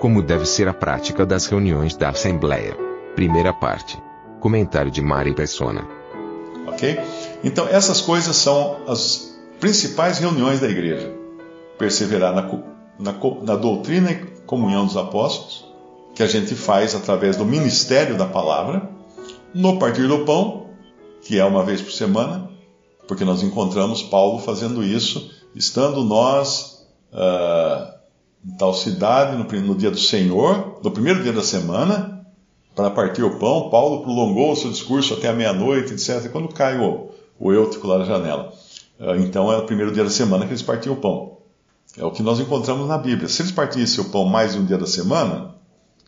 Como deve ser a prática das reuniões da Assembleia. Primeira parte. Comentário de Mari Persona. Ok? Então, essas coisas são as principais reuniões da igreja. Perseverar na, na na doutrina e comunhão dos apóstolos, que a gente faz através do ministério da palavra, no partir do pão, que é uma vez por semana, porque nós encontramos Paulo fazendo isso, estando nós ah, tal cidade no, no dia do Senhor, no primeiro dia da semana, para partir o pão, Paulo prolongou o seu discurso até a meia-noite, etc. Quando cai o, o eutico lá da janela. Ah, Então é o primeiro dia da semana que eles partiam o pão. É o que nós encontramos na Bíblia. Se eles partissem o pão mais de um dia da semana,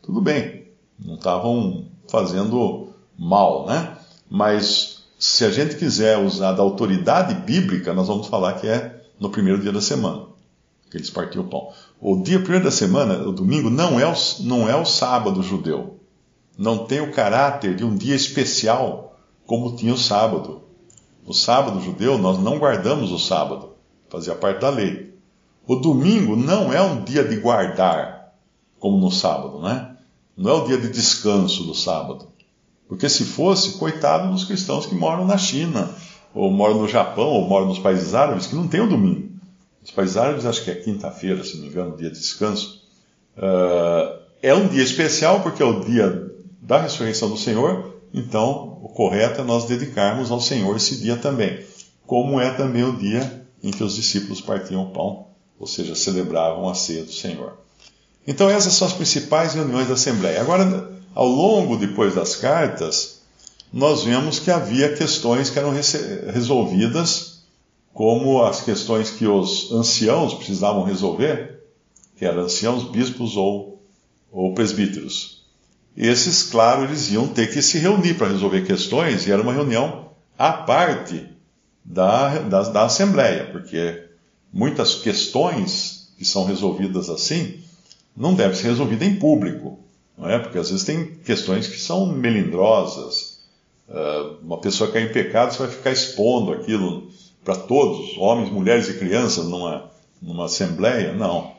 tudo bem. Não estavam fazendo mal, né? Mas se a gente quiser usar da autoridade bíblica, nós vamos falar que é no primeiro dia da semana que eles partiam o pão. O dia primeiro da semana, o domingo, não é o, não é o sábado judeu. Não tem o caráter de um dia especial como tinha o sábado. O sábado judeu, nós não guardamos o sábado, fazia parte da lei. O domingo não é um dia de guardar, como no sábado, né? Não é o dia de descanso do sábado. Porque se fosse, coitado dos cristãos que moram na China, ou moram no Japão, ou moram nos países árabes, que não tem o domingo. Os países árabes, acho que é quinta-feira, se não me engano, dia de descanso. Ah, é um dia especial porque é o dia da ressurreição do Senhor, então o correto é nós dedicarmos ao Senhor esse dia também. Como é também o dia em que os discípulos partiam o pão, ou seja, celebravam a ceia do Senhor. Então essas são as principais reuniões da Assembleia. Agora, ao longo depois das cartas, nós vemos que havia questões que eram resolvidas, como as questões que os anciãos precisavam resolver, que eram anciãos, bispos ou, ou presbíteros. Esses, claro, eles iam ter que se reunir para resolver questões, e era uma reunião à parte da, da, da Assembleia, porque muitas questões que são resolvidas assim não devem ser resolvidas em público, não é? Porque às vezes tem questões que são melindrosas. Ah, uma pessoa cair em pecado, você vai ficar expondo aquilo para todos, homens, mulheres e crianças, numa, numa assembleia? Não.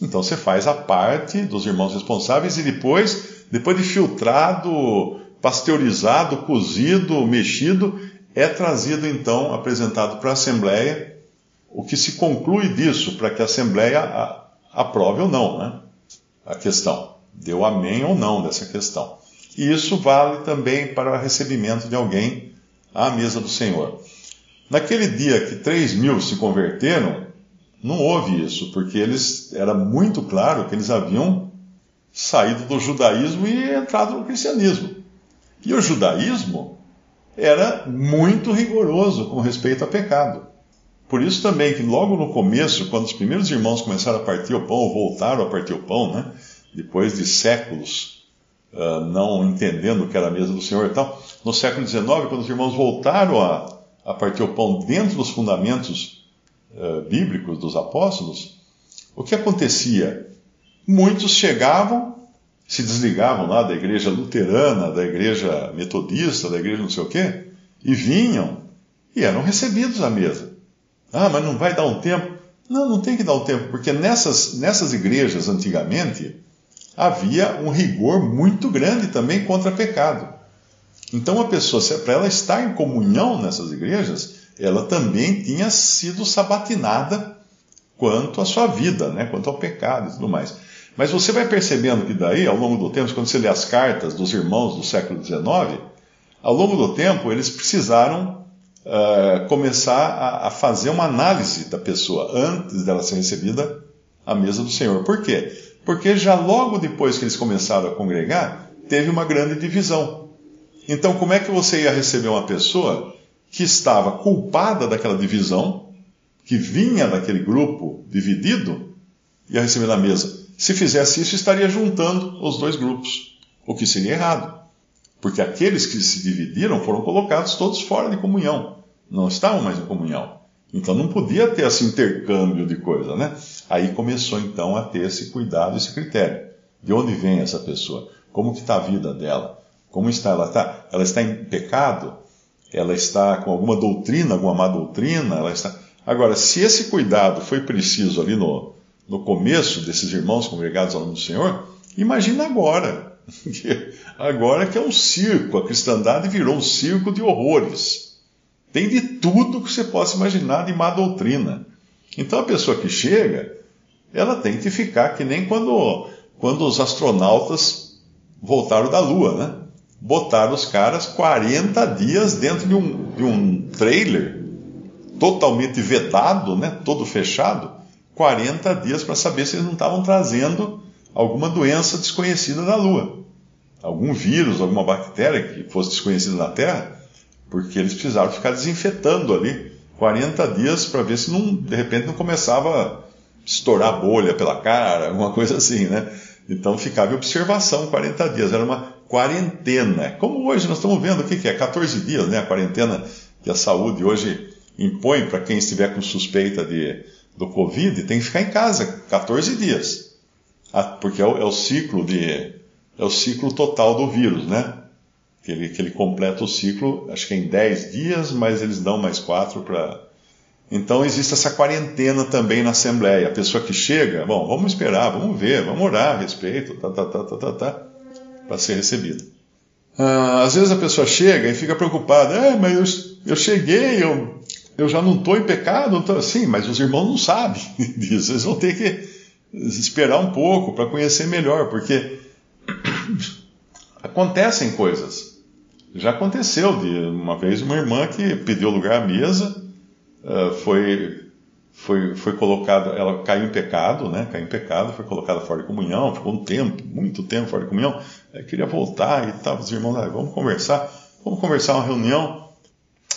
Então você faz a parte dos irmãos responsáveis e depois, depois de filtrado, pasteurizado, cozido, mexido, é trazido então, apresentado para a Assembleia, o que se conclui disso, para que a Assembleia aprove ou não, né? A questão. Deu amém ou não dessa questão. E isso vale também para o recebimento de alguém à mesa do Senhor. Naquele dia que 3 mil se converteram, não houve isso, porque eles era muito claro que eles haviam saído do judaísmo e entrado no cristianismo. E o judaísmo era muito rigoroso com respeito a pecado. Por isso também que logo no começo, quando os primeiros irmãos começaram a partir o pão, ou voltaram a partir o pão, né? depois de séculos ah, não entendendo o que era a mesa do Senhor e tal, no século XIX, quando os irmãos voltaram a, a partir o pão dentro dos fundamentos ah, bíblicos dos apóstolos, o que acontecia? Muitos chegavam, se desligavam lá da igreja luterana, da igreja metodista, da igreja não sei o quê, e vinham e eram recebidos à mesa. Ah, mas não vai dar um tempo? Não, não tem que dar um tempo, porque nessas, nessas igrejas antigamente havia um rigor muito grande também contra pecado. Então a pessoa, para ela estar em comunhão nessas igrejas, ela também tinha sido sabatinada quanto à sua vida, né? quanto ao pecado e tudo mais. Mas você vai percebendo que daí, ao longo do tempo, quando você lê as cartas dos irmãos do século XIX, ao longo do tempo eles precisaram uh, começar a, a, fazer uma análise da pessoa antes dela ser recebida à mesa do Senhor. Por quê? Porque já logo depois que eles começaram a congregar, teve uma grande divisão. Então, como é que você ia receber uma pessoa que estava culpada daquela divisão, que vinha daquele grupo dividido ia receber na mesa. Se fizesse isso, estaria juntando os dois grupos, o que seria errado. Porque aqueles que se dividiram foram colocados todos fora de comunhão, não estavam mais em comunhão. Então não podia ter esse intercâmbio de coisa, né? Aí começou então a ter esse cuidado, esse critério. De onde vem essa pessoa? Como que está a vida dela? Como está ela está? Ela está em pecado? Ela está com alguma doutrina, alguma má doutrina? Ela está Agora, se esse cuidado foi preciso ali no, no começo desses irmãos congregados ao nome do Senhor, imagina agora. agora que é um circo, a cristandade virou um circo de horrores. Tem de tudo que você possa imaginar de má doutrina. Então a pessoa que chega, ela tem que ficar que nem quando, quando os astronautas voltaram da Lua, né? Botaram os caras 40 dias dentro de um, de um trailer totalmente vedado, né, todo fechado, 40 dias para saber se eles não estavam trazendo alguma doença desconhecida da Lua. Algum vírus, alguma bactéria que fosse desconhecida na Terra, porque eles precisaram ficar desinfetando ali 40 dias para ver se não, de repente não começava a estourar bolha pela cara, alguma coisa assim, né? Então ficava em observação 40 dias, era uma quarentena. Como hoje nós estamos vendo o que é 14 dias, né? A quarentena que a saúde hoje impõe para quem estiver com suspeita de, do Covid, tem que ficar em casa 14 dias. Ah, porque é o, é o, ciclo de é o ciclo total do vírus, né? Que ele, que ele completa o ciclo, acho que é em 10 dias, mas eles dão mais 4 para. Então existe essa quarentena também na Assembleia. A pessoa que chega, bom, vamos esperar, vamos ver, vamos orar a respeito, tá, tá, tá, tá, tá, tá para ser recebida. Ah, às vezes a pessoa chega e fica preocupada, é, mas eu, eu cheguei, eu eu já não estou em pecado, então, sim, mas os irmãos não sabem disso. Eles vão ter que esperar um pouco para conhecer melhor, porque acontecem coisas. Já aconteceu de uma vez uma irmã que pediu lugar à mesa, uh, foi, foi, foi colocada, ela caiu em pecado, né? Caiu em pecado, foi colocada fora de comunhão, ficou um tempo, muito tempo fora de comunhão, queria voltar e tal. Os irmãos, ah, vamos conversar, vamos conversar uma reunião.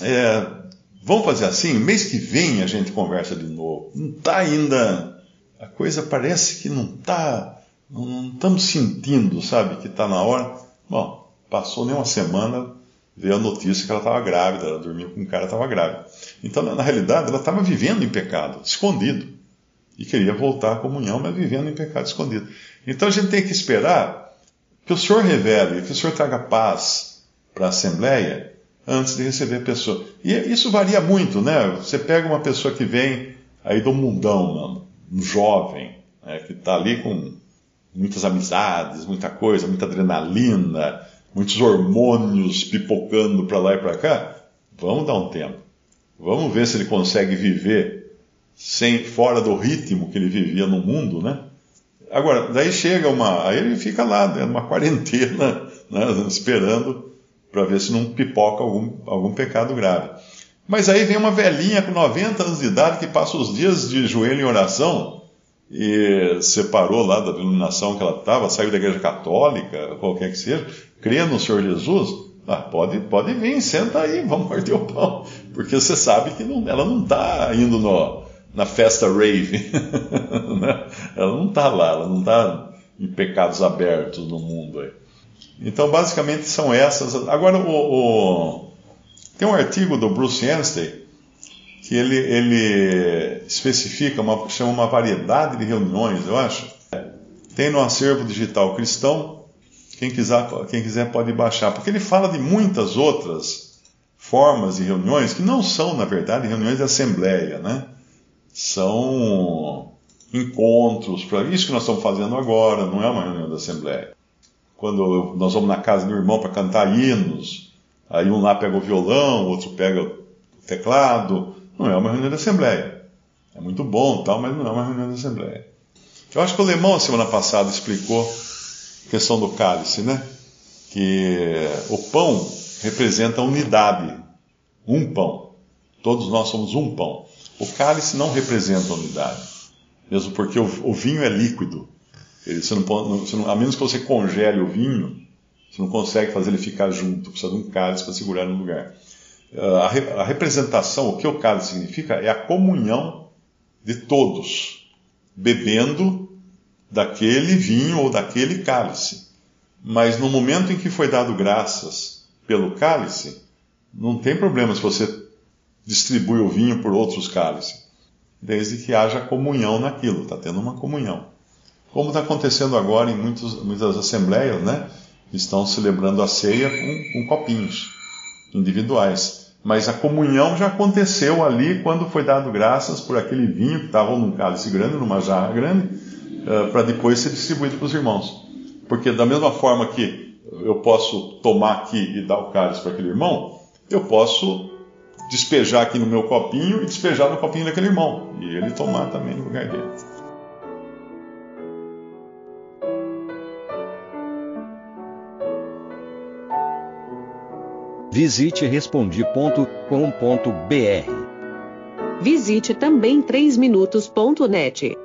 É, Vamos fazer assim? Mês que vem a gente conversa de novo. Não está ainda. A coisa parece que não está. Não estamos sentindo, sabe, que está na hora. Bom, passou nem uma semana, veio a notícia que ela estava grávida, ela dormiu com um cara estava grávida. Então, na, realidade, ela estava vivendo em pecado, escondido. E queria voltar à comunhão, mas vivendo em pecado escondido. Então a gente tem que esperar que o Senhor revele, que o Senhor traga paz para a Assembleia antes de receber a pessoa. E isso varia muito, né? Você pega uma pessoa que vem aí do mundão, um jovem, né, que está ali com muitas amizades, muita coisa, muita adrenalina, muitos hormônios pipocando para lá e para cá. Vamos dar um tempo. Vamos ver se ele consegue viver sem fora do ritmo que ele vivia no mundo, né? Agora, daí chega uma, aí ele fica lá, né, numa quarentena, né, esperando para ver se não pipoca algum, algum pecado grave. Mas aí vem uma velhinha com 90 anos de idade que passa os dias de joelho em oração e separou lá da denominação que ela estava, saiu da igreja católica, qualquer que seja, crê no Senhor Jesus, ah, pode, pode vir, senta aí, vamos morder o pão. Porque você sabe que não, ela não está indo no, na festa rave. Né? ela não está lá, ela não está em pecados abertos no mundo aí. Então, basicamente, são essas. Agora, o, o... tem um artigo do Bruce Anstey que ele, ele especifica, uma, chama uma variedade de reuniões, eu acho. Tem no acervo digital cristão, quem quiser, quem quiser pode baixar, porque ele fala de muitas outras formas de reuniões que não são, na verdade, reuniões de assembleia, né? São encontros, para isso que nós estamos fazendo agora, não é uma reunião da assembleia quando nós vamos na casa do irmão para cantar hinos, aí um lá pega o violão, outro pega o teclado. Não é uma reunião de assembleia. É muito bom, tal, mas não é uma reunião de assemblea. Eu acho que o Alemão, semana passada, explicou a questão do cálice, né? Que o pão representa unidade. Um pão. Todos nós somos um pão. O cálice não representa unidade. Mesmo porque o, o vinho é líquido. Ele, você não você não, a menos que você congele o vinho, você não consegue fazer ele ficar junto, precisa de um cálice para segurar no lugar. Ah, a, a representação, o que o cálice significa, é a comunhão de todos, bebendo daquele vinho ou daquele cálice. Mas no momento em que foi dado graças pelo cálice, não tem problema se você distribui o vinho por outros cálices, desde que haja comunhão naquilo, está tendo uma comunhão. Como está acontecendo agora em muitos, muitas assembleias, né? Estão celebrando a ceia com, com copinhos individuais. Mas a comunhão já aconteceu ali quando foi dado graças por aquele vinho que estava num cálice grande, numa jarra grande, uh, para depois ser distribuído para os irmãos. Porque da mesma forma que eu posso tomar aqui e dar o cálice para aquele irmão, eu posso despejar aqui no meu copinho e despejar no copinho daquele irmão. E ele tomar também no lugar dele. Visite respondi.com.br. Visite também 3minutos.net.